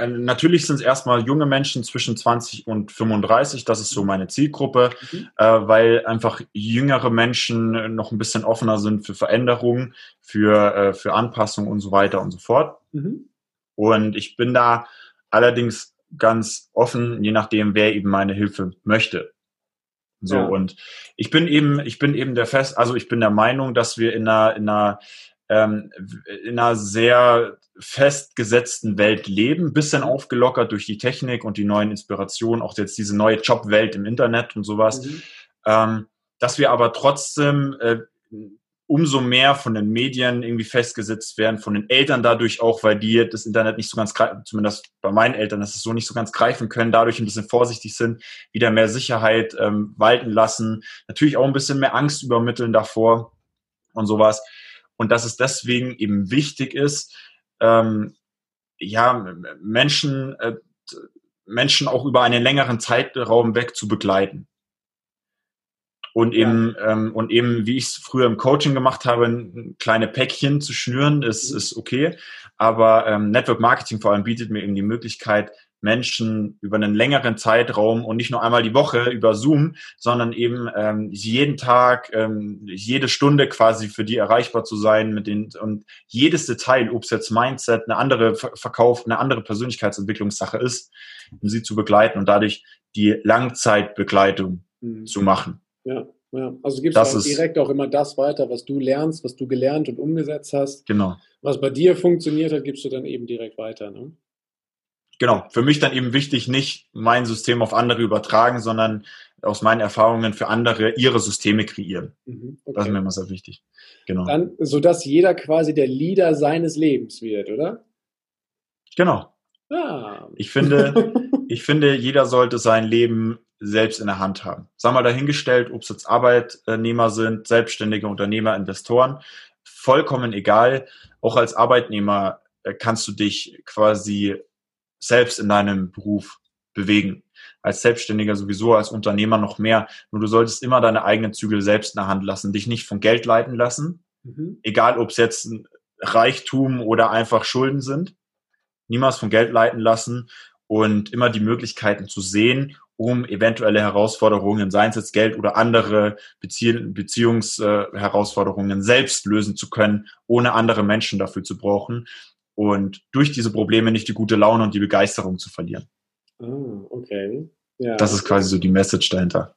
äh, natürlich sind es erstmal junge Menschen zwischen 20 und 35, das ist so meine Zielgruppe, mhm. äh, weil einfach jüngere Menschen noch ein bisschen offener sind für Veränderungen, für, äh, für Anpassungen und so weiter und so fort. Mhm. Und ich bin da allerdings ganz offen, je nachdem, wer eben meine Hilfe möchte. So, ja. und ich bin eben, ich bin eben der Fest, also ich bin der Meinung, dass wir in einer, in einer, ähm, in einer sehr festgesetzten Welt leben, bisschen aufgelockert durch die Technik und die neuen Inspirationen, auch jetzt diese neue Jobwelt im Internet und sowas, mhm. ähm, dass wir aber trotzdem äh, umso mehr von den Medien irgendwie festgesetzt werden, von den Eltern dadurch auch, weil die das Internet nicht so ganz, zumindest bei meinen Eltern, dass es so nicht so ganz greifen können, dadurch ein bisschen vorsichtig sind, wieder mehr Sicherheit ähm, walten lassen, natürlich auch ein bisschen mehr Angst übermitteln davor und sowas. Und dass es deswegen eben wichtig ist, ähm, ja, Menschen, äh, Menschen auch über einen längeren Zeitraum weg zu begleiten und eben ja. ähm, und eben wie ich es früher im Coaching gemacht habe, ein kleine Päckchen zu schnüren, ist mhm. ist okay. Aber ähm, Network Marketing vor allem bietet mir eben die Möglichkeit, Menschen über einen längeren Zeitraum und nicht nur einmal die Woche über Zoom, sondern eben ähm, jeden Tag, ähm, jede Stunde quasi für die erreichbar zu sein mit den und jedes Detail, ob es jetzt Mindset, eine andere Verkauf, eine andere Persönlichkeitsentwicklungssache ist, um sie zu begleiten und dadurch die Langzeitbegleitung mhm. zu machen. Ja, ja. Also gibst das du auch direkt auch immer das weiter, was du lernst, was du gelernt und umgesetzt hast. Genau. Was bei dir funktioniert hat, gibst du dann eben direkt weiter. Ne? Genau. Für mich dann eben wichtig, nicht mein System auf andere übertragen, sondern aus meinen Erfahrungen für andere ihre Systeme kreieren. Mhm, okay. Das ist mir immer sehr wichtig. Genau. Dann, sodass jeder quasi der Leader seines Lebens wird, oder? Genau. Ah. Ich finde, ich finde, jeder sollte sein Leben selbst in der Hand haben. Sag mal dahingestellt, ob es jetzt Arbeitnehmer sind, selbstständige Unternehmer, Investoren, vollkommen egal. Auch als Arbeitnehmer äh, kannst du dich quasi selbst in deinem Beruf bewegen. Als Selbstständiger sowieso, als Unternehmer noch mehr. Nur du solltest immer deine eigenen Zügel selbst in der Hand lassen, dich nicht von Geld leiten lassen. Mhm. Egal, ob es jetzt Reichtum oder einfach Schulden sind. Niemals von Geld leiten lassen und immer die Möglichkeiten zu sehen um eventuelle Herausforderungen, seien es jetzt Geld oder andere Bezie Beziehungsherausforderungen, äh, selbst lösen zu können, ohne andere Menschen dafür zu brauchen und durch diese Probleme nicht die gute Laune und die Begeisterung zu verlieren. Ah, okay. Ja. Das ist quasi so die Message dahinter.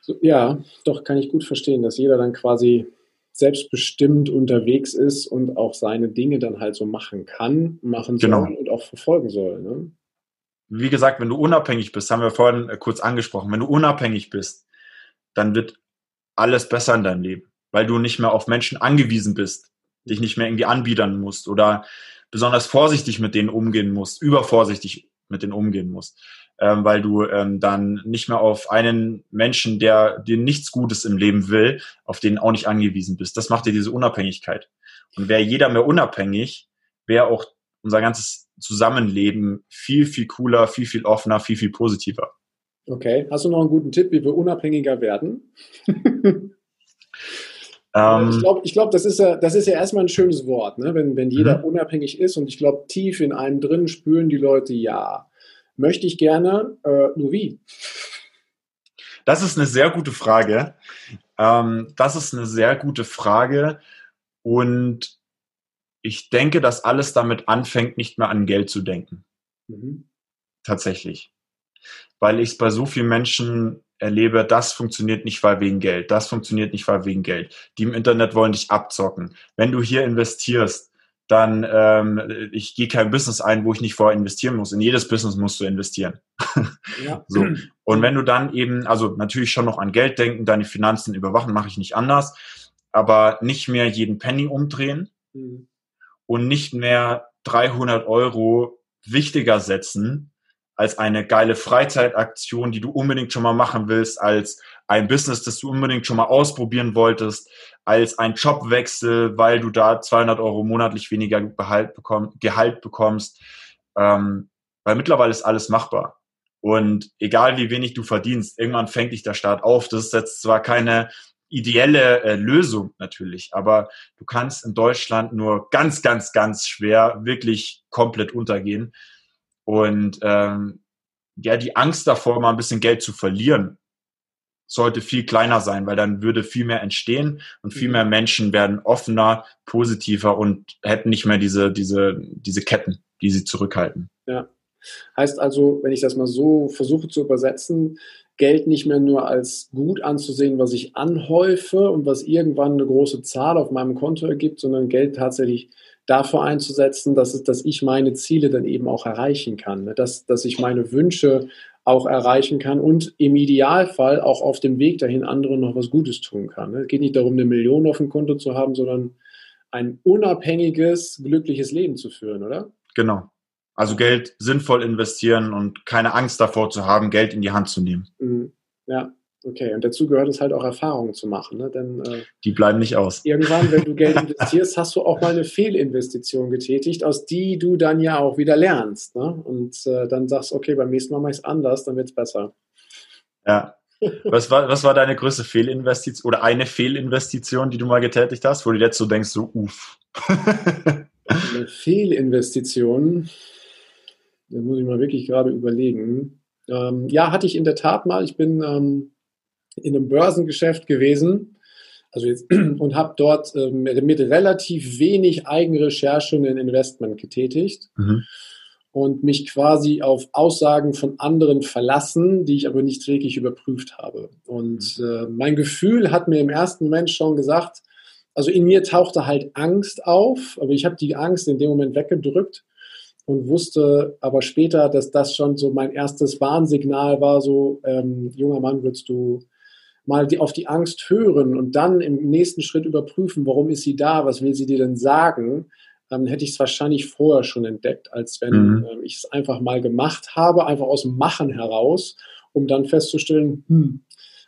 So, ja, doch kann ich gut verstehen, dass jeder dann quasi selbstbestimmt unterwegs ist und auch seine Dinge dann halt so machen kann, machen soll genau. und auch verfolgen soll. Ne? wie gesagt, wenn du unabhängig bist, haben wir vorhin äh, kurz angesprochen, wenn du unabhängig bist, dann wird alles besser in deinem Leben, weil du nicht mehr auf Menschen angewiesen bist, dich nicht mehr irgendwie anbiedern musst oder besonders vorsichtig mit denen umgehen musst, übervorsichtig mit denen umgehen musst, ähm, weil du ähm, dann nicht mehr auf einen Menschen, der dir nichts Gutes im Leben will, auf den auch nicht angewiesen bist. Das macht dir diese Unabhängigkeit. Und wäre jeder mehr unabhängig, wäre auch unser ganzes Zusammenleben viel, viel cooler, viel, viel offener, viel, viel positiver. Okay. Hast du noch einen guten Tipp, wie wir unabhängiger werden? Ähm, ich glaube, ich glaub, das, ist ja, das ist ja erstmal ein schönes Wort, ne? wenn, wenn jeder mhm. unabhängig ist. Und ich glaube, tief in einem drin spüren die Leute, ja, möchte ich gerne, äh, nur wie? Das ist eine sehr gute Frage. Ähm, das ist eine sehr gute Frage. Und ich denke, dass alles damit anfängt, nicht mehr an Geld zu denken. Mhm. Tatsächlich. Weil ich es bei so vielen Menschen erlebe, das funktioniert nicht, weil wegen Geld, das funktioniert nicht, weil wegen Geld. Die im Internet wollen dich abzocken. Wenn du hier investierst, dann ähm, ich gehe kein Business ein, wo ich nicht vorher investieren muss. In jedes Business musst du investieren. Ja. so. Und wenn du dann eben, also natürlich schon noch an Geld denken, deine Finanzen überwachen, mache ich nicht anders, aber nicht mehr jeden Penny umdrehen, mhm und nicht mehr 300 Euro wichtiger setzen als eine geile Freizeitaktion, die du unbedingt schon mal machen willst, als ein Business, das du unbedingt schon mal ausprobieren wolltest, als ein Jobwechsel, weil du da 200 Euro monatlich weniger Gehalt, bekomm, Gehalt bekommst. Ähm, weil mittlerweile ist alles machbar. Und egal wie wenig du verdienst, irgendwann fängt dich der Staat auf. Das ist jetzt zwar keine ideelle äh, Lösung natürlich, aber du kannst in Deutschland nur ganz, ganz, ganz schwer wirklich komplett untergehen. Und ähm, ja, die Angst davor, mal ein bisschen Geld zu verlieren, sollte viel kleiner sein, weil dann würde viel mehr entstehen und viel mhm. mehr Menschen werden offener, positiver und hätten nicht mehr diese, diese, diese Ketten, die sie zurückhalten. Ja. Heißt also, wenn ich das mal so versuche zu übersetzen, Geld nicht mehr nur als gut anzusehen, was ich anhäufe und was irgendwann eine große Zahl auf meinem Konto ergibt, sondern Geld tatsächlich dafür einzusetzen, dass, es, dass ich meine Ziele dann eben auch erreichen kann, ne? dass, dass ich meine Wünsche auch erreichen kann und im Idealfall auch auf dem Weg dahin anderen noch was Gutes tun kann. Ne? Es geht nicht darum, eine Million auf dem Konto zu haben, sondern ein unabhängiges, glückliches Leben zu führen, oder? Genau. Also Geld sinnvoll investieren und keine Angst davor zu haben, Geld in die Hand zu nehmen. Mhm. Ja, Okay, und dazu gehört es halt auch Erfahrungen zu machen. Ne? Denn, äh, die bleiben nicht aus. Irgendwann, wenn du Geld investierst, hast du auch mal eine Fehlinvestition getätigt, aus die du dann ja auch wieder lernst. Ne? Und äh, dann sagst, okay, beim nächsten Mal mache ich es anders, dann wird es besser. Ja. Was war, was war deine größte Fehlinvestition oder eine Fehlinvestition, die du mal getätigt hast, wo du jetzt so denkst, so uff. eine Fehlinvestition, da muss ich mal wirklich gerade überlegen. Ähm, ja, hatte ich in der Tat mal. Ich bin ähm, in einem Börsengeschäft gewesen. Also jetzt, und habe dort äh, mit relativ wenig Eigenrecherche ein Investment getätigt mhm. und mich quasi auf Aussagen von anderen verlassen, die ich aber nicht wirklich überprüft habe. Und mhm. äh, mein Gefühl hat mir im ersten Moment schon gesagt, also in mir tauchte halt Angst auf, aber ich habe die Angst in dem Moment weggedrückt und wusste aber später, dass das schon so mein erstes Warnsignal war, so ähm, junger Mann, würdest du mal die, auf die Angst hören und dann im nächsten Schritt überprüfen, warum ist sie da, was will sie dir denn sagen, dann hätte ich es wahrscheinlich vorher schon entdeckt, als wenn mhm. äh, ich es einfach mal gemacht habe, einfach aus dem Machen heraus, um dann festzustellen, hm,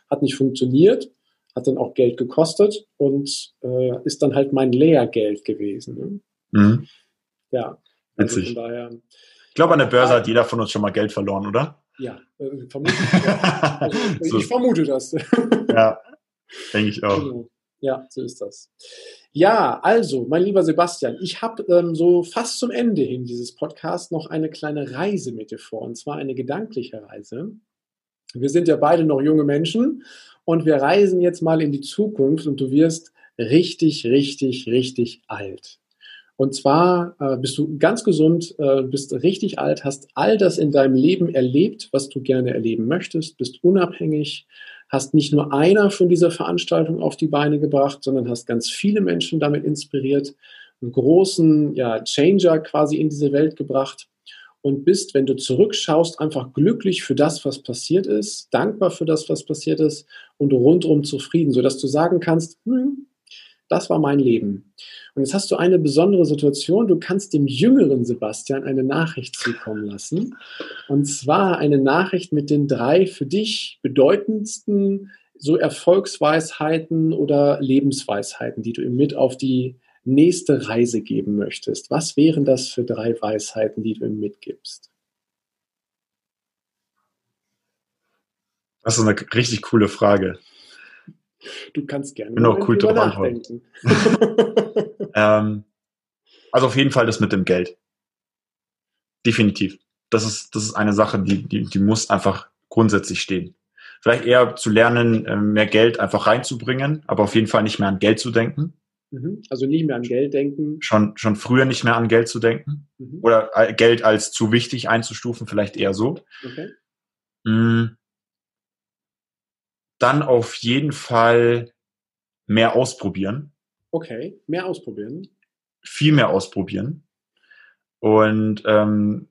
hat nicht funktioniert, hat dann auch Geld gekostet und äh, ist dann halt mein Lehrgeld gewesen. Ne? Mhm. Ja. Also Witzig. daher, ich glaube, an der Börse hat jeder von uns schon mal Geld verloren, oder? Ja, äh, vermutlich. Ja. Also, so. Ich vermute das. ja, denke ich auch. Genau. Ja, so ist das. Ja, also, mein lieber Sebastian, ich habe ähm, so fast zum Ende hin dieses Podcasts noch eine kleine Reise mit dir vor, und zwar eine gedankliche Reise. Wir sind ja beide noch junge Menschen und wir reisen jetzt mal in die Zukunft und du wirst richtig, richtig, richtig alt. Und zwar äh, bist du ganz gesund, äh, bist richtig alt, hast all das in deinem Leben erlebt, was du gerne erleben möchtest, bist unabhängig, hast nicht nur einer von dieser Veranstaltung auf die Beine gebracht, sondern hast ganz viele Menschen damit inspiriert, einen großen ja, Changer quasi in diese Welt gebracht und bist, wenn du zurückschaust, einfach glücklich für das, was passiert ist, dankbar für das, was passiert ist und rundum zufrieden, sodass du sagen kannst, hm, das war mein Leben. Und jetzt hast du eine besondere Situation. Du kannst dem jüngeren Sebastian eine Nachricht zukommen lassen. Und zwar eine Nachricht mit den drei für dich bedeutendsten so Erfolgsweisheiten oder Lebensweisheiten, die du ihm mit auf die nächste Reise geben möchtest. Was wären das für drei Weisheiten, die du ihm mitgibst? Das ist eine richtig coole Frage. Du kannst gerne auch cool drüber nachdenken. ähm, also auf jeden Fall das mit dem Geld. Definitiv. Das ist, das ist eine Sache, die, die, die muss einfach grundsätzlich stehen. Vielleicht eher zu lernen, äh, mehr Geld einfach reinzubringen, aber auf jeden Fall nicht mehr an Geld zu denken. Mhm. Also nicht mehr an Geld denken. Schon, schon früher nicht mehr an Geld zu denken. Mhm. Oder äh, Geld als zu wichtig einzustufen, vielleicht eher so. Okay. Dann auf jeden Fall mehr ausprobieren. Okay, mehr ausprobieren. Viel mehr ausprobieren. Und ähm,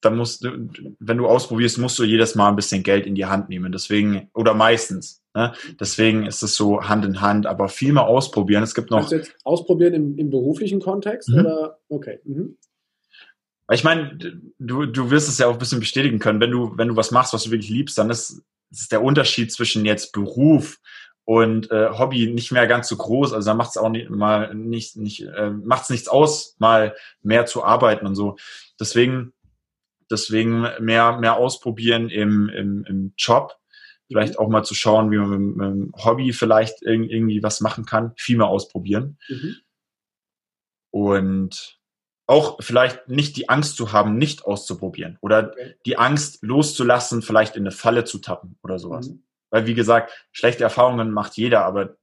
dann musst du, wenn du ausprobierst, musst du jedes Mal ein bisschen Geld in die Hand nehmen. Deswegen, oder meistens. Ne? Deswegen ist es so Hand in Hand, aber viel mehr ausprobieren. Es gibt noch. Du jetzt ausprobieren im, im beruflichen Kontext mhm. oder? Okay. Mhm. Ich meine, du, du wirst es ja auch ein bisschen bestätigen können. Wenn du, wenn du was machst, was du wirklich liebst, dann ist ist der Unterschied zwischen jetzt Beruf und äh, Hobby nicht mehr ganz so groß. Also da macht es auch nicht mal nicht, nicht äh, macht es nichts aus, mal mehr zu arbeiten und so. Deswegen, deswegen mehr, mehr ausprobieren im, im, im Job. Vielleicht auch mal zu schauen, wie man mit, mit dem Hobby vielleicht irgendwie was machen kann. Viel mehr ausprobieren. Mhm. Und auch vielleicht nicht die Angst zu haben, nicht auszuprobieren oder okay. die Angst loszulassen, vielleicht in eine Falle zu tappen oder sowas. Mhm. Weil, wie gesagt, schlechte Erfahrungen macht jeder, aber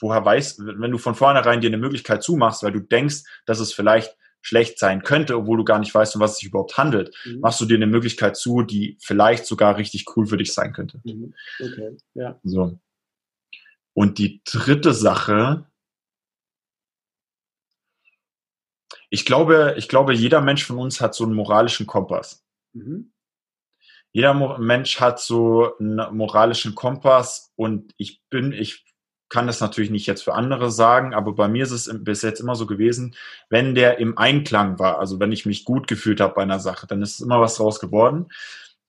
woher weiß, wenn du von vornherein dir eine Möglichkeit zumachst, weil du denkst, dass es vielleicht schlecht sein könnte, obwohl du gar nicht weißt, um was es sich überhaupt handelt, mhm. machst du dir eine Möglichkeit zu, die vielleicht sogar richtig cool für dich sein könnte. Mhm. Okay, ja. So. Und die dritte Sache, ich glaube, ich glaube, jeder Mensch von uns hat so einen moralischen Kompass. Mhm. Jeder Mo Mensch hat so einen moralischen Kompass und ich bin, ich kann das natürlich nicht jetzt für andere sagen, aber bei mir ist es bis jetzt immer so gewesen, wenn der im Einklang war, also wenn ich mich gut gefühlt habe bei einer Sache, dann ist immer was draus geworden.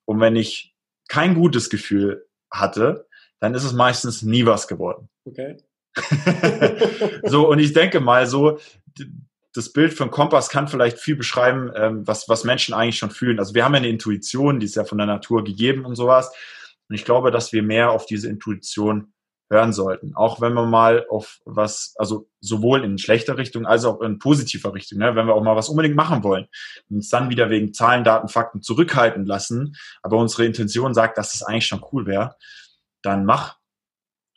Und wenn ich kein gutes Gefühl hatte, dann ist es meistens nie was geworden. Okay. so, und ich denke mal so, das Bild von Kompass kann vielleicht viel beschreiben, ähm, was, was Menschen eigentlich schon fühlen. Also wir haben ja eine Intuition, die ist ja von der Natur gegeben und sowas. Und ich glaube, dass wir mehr auf diese Intuition hören sollten. Auch wenn wir mal auf was, also sowohl in schlechter Richtung als auch in positiver Richtung, ne, wenn wir auch mal was unbedingt machen wollen und uns dann wieder wegen Zahlen, Daten, Fakten zurückhalten lassen, aber unsere Intention sagt, dass das eigentlich schon cool wäre, dann mach.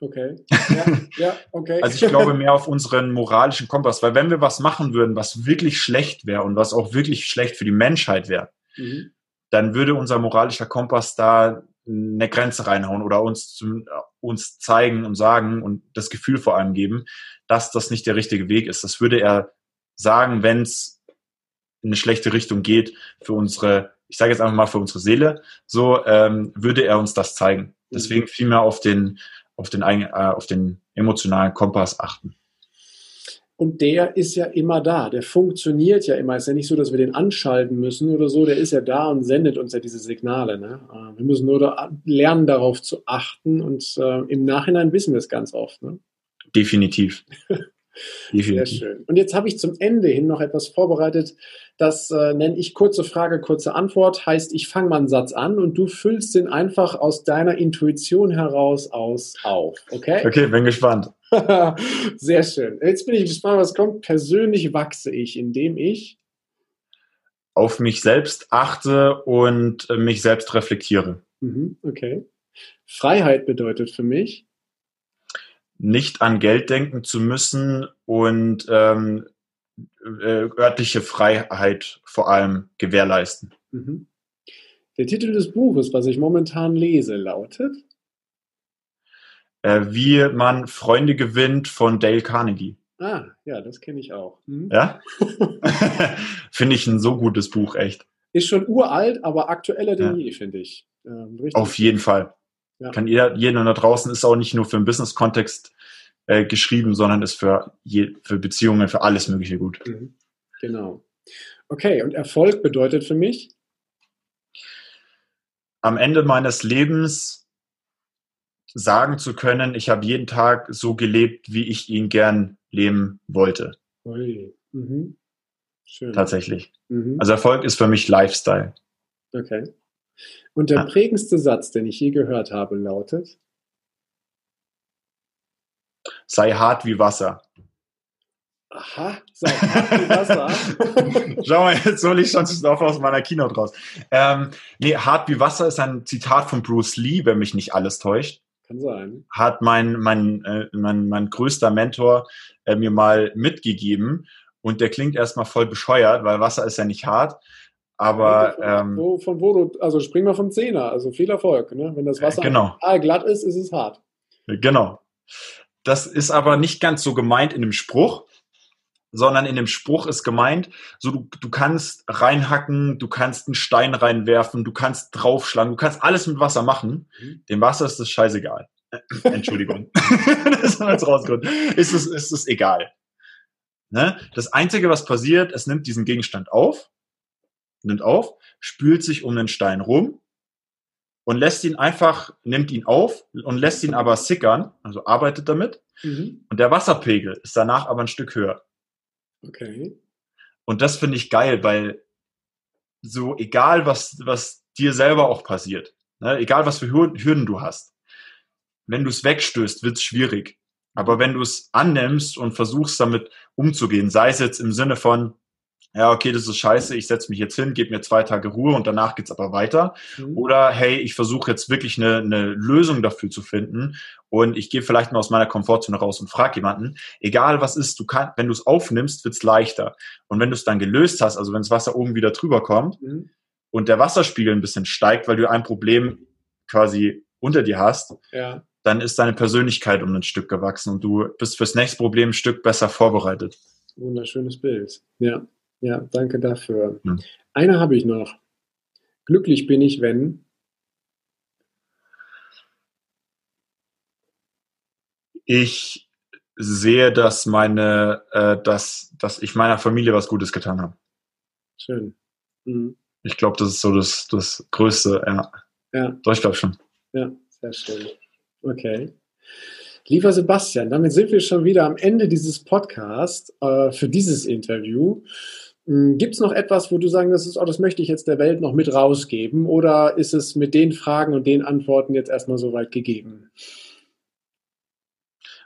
Okay. Ja, ja, okay. also ich glaube mehr auf unseren moralischen Kompass, weil wenn wir was machen würden, was wirklich schlecht wäre und was auch wirklich schlecht für die Menschheit wäre, mhm. dann würde unser moralischer Kompass da eine Grenze reinhauen oder uns, zu, uns zeigen und sagen und das Gefühl vor allem geben, dass das nicht der richtige Weg ist. Das würde er sagen, wenn es in eine schlechte Richtung geht für unsere, ich sage jetzt einfach mal für unsere Seele, so ähm, würde er uns das zeigen. Deswegen viel mehr auf den, auf den, äh, auf den emotionalen Kompass achten. Und der ist ja immer da, der funktioniert ja immer. Es ist ja nicht so, dass wir den anschalten müssen oder so, der ist ja da und sendet uns ja diese Signale. Ne? Äh, wir müssen nur da lernen, darauf zu achten und äh, im Nachhinein wissen wir es ganz oft. Ne? Definitiv. Sehr schön. Und jetzt habe ich zum Ende hin noch etwas vorbereitet. Das äh, nenne ich kurze Frage, kurze Antwort. Heißt, ich fange mal einen Satz an und du füllst den einfach aus deiner Intuition heraus aus auf. Okay? Okay, bin gespannt. Sehr schön. Jetzt bin ich gespannt, was kommt. Persönlich wachse ich, indem ich auf mich selbst achte und äh, mich selbst reflektiere. Mhm, okay. Freiheit bedeutet für mich nicht an Geld denken zu müssen und ähm, äh, örtliche Freiheit vor allem gewährleisten. Mhm. Der Titel des Buches, was ich momentan lese, lautet äh, Wie man Freunde gewinnt von Dale Carnegie. Ah, ja, das kenne ich auch. Mhm. Ja? finde ich ein so gutes Buch, echt. Ist schon uralt, aber aktueller denn ja. je, finde ich. Ähm, Auf jeden Fall. Ja. Kann jeder, jeder da draußen ist auch nicht nur für einen Business-Kontext äh, geschrieben, sondern ist für, je, für Beziehungen, für alles Mögliche gut. Mhm. Genau. Okay, und Erfolg bedeutet für mich? Am Ende meines Lebens sagen zu können, ich habe jeden Tag so gelebt, wie ich ihn gern leben wollte. Ui. Mhm. Schön. Tatsächlich. Mhm. Also Erfolg ist für mich Lifestyle. Okay. Und der ja. prägendste Satz, den ich je gehört habe, lautet? Sei hart wie Wasser. Aha, sei hart wie Wasser. Schau mal, jetzt soll ich schon aus meiner Keynote raus. Ähm, nee, hart wie Wasser ist ein Zitat von Bruce Lee, wenn mich nicht alles täuscht. Kann sein. Hat mein, mein, äh, mein, mein größter Mentor äh, mir mal mitgegeben. Und der klingt erstmal voll bescheuert, weil Wasser ist ja nicht hart. Aber von, ähm, wo, von wo du, also spring mal vom Zehner, also viel Erfolg. Ne? Wenn das äh, Wasser genau. glatt ist, ist es hart. Genau. Das ist aber nicht ganz so gemeint in dem Spruch, sondern in dem Spruch ist gemeint, so du, du kannst reinhacken, du kannst einen Stein reinwerfen, du kannst draufschlagen, du kannst alles mit Wasser machen. Mhm. Dem Wasser ist das scheißegal. Entschuldigung. das haben wir jetzt rausgeholt. Ist es, ist es egal. Ne? Das Einzige, was passiert, es nimmt diesen Gegenstand auf nimmt auf, spült sich um den Stein rum und lässt ihn einfach, nimmt ihn auf und lässt ihn aber sickern, also arbeitet damit. Mhm. Und der Wasserpegel ist danach aber ein Stück höher. Okay. Und das finde ich geil, weil so egal, was, was dir selber auch passiert, ne, egal was für Hürden du hast, wenn du es wegstößt, wird es schwierig. Aber wenn du es annimmst und versuchst damit umzugehen, sei es jetzt im Sinne von, ja, okay, das ist scheiße, ich setze mich jetzt hin, gebe mir zwei Tage Ruhe und danach geht's aber weiter. Mhm. Oder hey, ich versuche jetzt wirklich eine, eine Lösung dafür zu finden und ich gehe vielleicht mal aus meiner Komfortzone raus und frage jemanden, egal was ist, du kannst, wenn du es aufnimmst, wird's leichter. Und wenn du es dann gelöst hast, also wenn das Wasser oben wieder drüber kommt mhm. und der Wasserspiegel ein bisschen steigt, weil du ein Problem quasi unter dir hast, ja. dann ist deine Persönlichkeit um ein Stück gewachsen und du bist fürs nächste Problem ein Stück besser vorbereitet. Wunderschönes Bild. Ja. Ja, danke dafür. Hm. Eine habe ich noch. Glücklich bin ich, wenn. Ich sehe, dass meine, äh, dass, dass ich meiner Familie was Gutes getan habe. Schön. Mhm. Ich glaube, das ist so das, das Größte, ja. Ja. Doch, ich glaube schon. Ja, sehr schön. Okay. Lieber Sebastian, damit sind wir schon wieder am Ende dieses Podcasts äh, für dieses Interview. Hm, Gibt es noch etwas, wo du sagen wirst, oh, das möchte ich jetzt der Welt noch mit rausgeben? Oder ist es mit den Fragen und den Antworten jetzt erstmal soweit gegeben?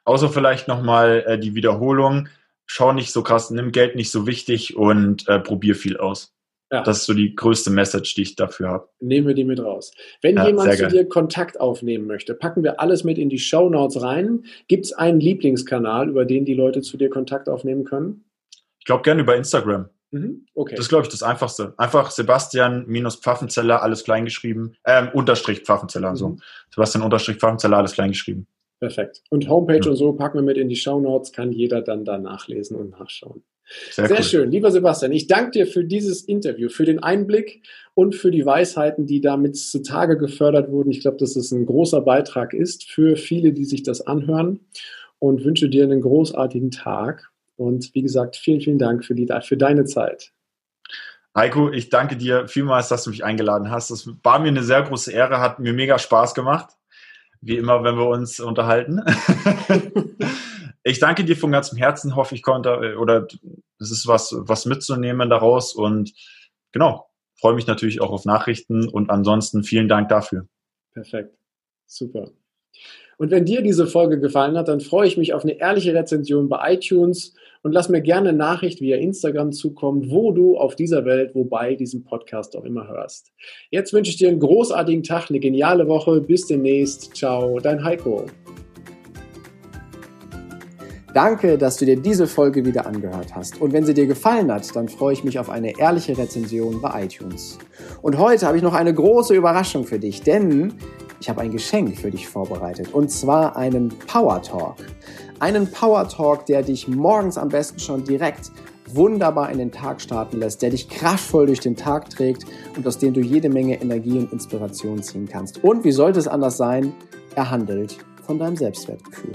Außer vielleicht nochmal äh, die Wiederholung. Schau nicht so krass, nimm Geld nicht so wichtig und äh, probier viel aus. Ja. Das ist so die größte Message, die ich dafür habe. Nehmen wir die mit raus. Wenn ja, jemand zu geil. dir Kontakt aufnehmen möchte, packen wir alles mit in die Show Notes rein. Gibt es einen Lieblingskanal, über den die Leute zu dir Kontakt aufnehmen können? Ich glaube gerne über Instagram. Mhm. Okay. Das ist, glaube ich, das Einfachste. Einfach Sebastian minus Pfaffenzeller, alles kleingeschrieben. Ähm, Unterstrich Pfaffenzeller, mhm. so. Sebastian Unterstrich Pfaffenzeller, alles kleingeschrieben. Perfekt. Und Homepage mhm. und so packen wir mit in die Show Notes, kann jeder dann da nachlesen und nachschauen. Sehr, Sehr cool. schön. Lieber Sebastian, ich danke dir für dieses Interview, für den Einblick und für die Weisheiten, die damit zutage gefördert wurden. Ich glaube, dass es ein großer Beitrag ist für viele, die sich das anhören und wünsche dir einen großartigen Tag und wie gesagt, vielen, vielen Dank für, die, für deine Zeit. Heiko, ich danke dir vielmals, dass du mich eingeladen hast. Das war mir eine sehr große Ehre, hat mir mega Spaß gemacht. Wie immer, wenn wir uns unterhalten. ich danke dir von ganzem Herzen, hoffe ich konnte, oder es ist was, was mitzunehmen daraus und genau, freue mich natürlich auch auf Nachrichten und ansonsten vielen Dank dafür. Perfekt. Super. Und wenn dir diese Folge gefallen hat, dann freue ich mich auf eine ehrliche Rezension bei iTunes und lass mir gerne eine Nachricht via Instagram zukommen, wo du auf dieser Welt, wobei diesen Podcast auch immer hörst. Jetzt wünsche ich dir einen großartigen Tag, eine geniale Woche. Bis demnächst. Ciao, dein Heiko. Danke, dass du dir diese Folge wieder angehört hast. Und wenn sie dir gefallen hat, dann freue ich mich auf eine ehrliche Rezension bei iTunes. Und heute habe ich noch eine große Überraschung für dich, denn ich habe ein Geschenk für dich vorbereitet und zwar einen Power Talk. Einen Power Talk, der dich morgens am besten schon direkt wunderbar in den Tag starten lässt, der dich kraftvoll durch den Tag trägt und aus dem du jede Menge Energie und Inspiration ziehen kannst. Und wie sollte es anders sein? Er handelt von deinem Selbstwertgefühl.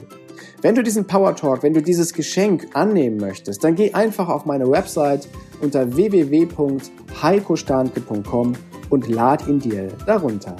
Wenn du diesen Power Talk, wenn du dieses Geschenk annehmen möchtest, dann geh einfach auf meine Website unter www.heikostanke.com und lad ihn dir darunter.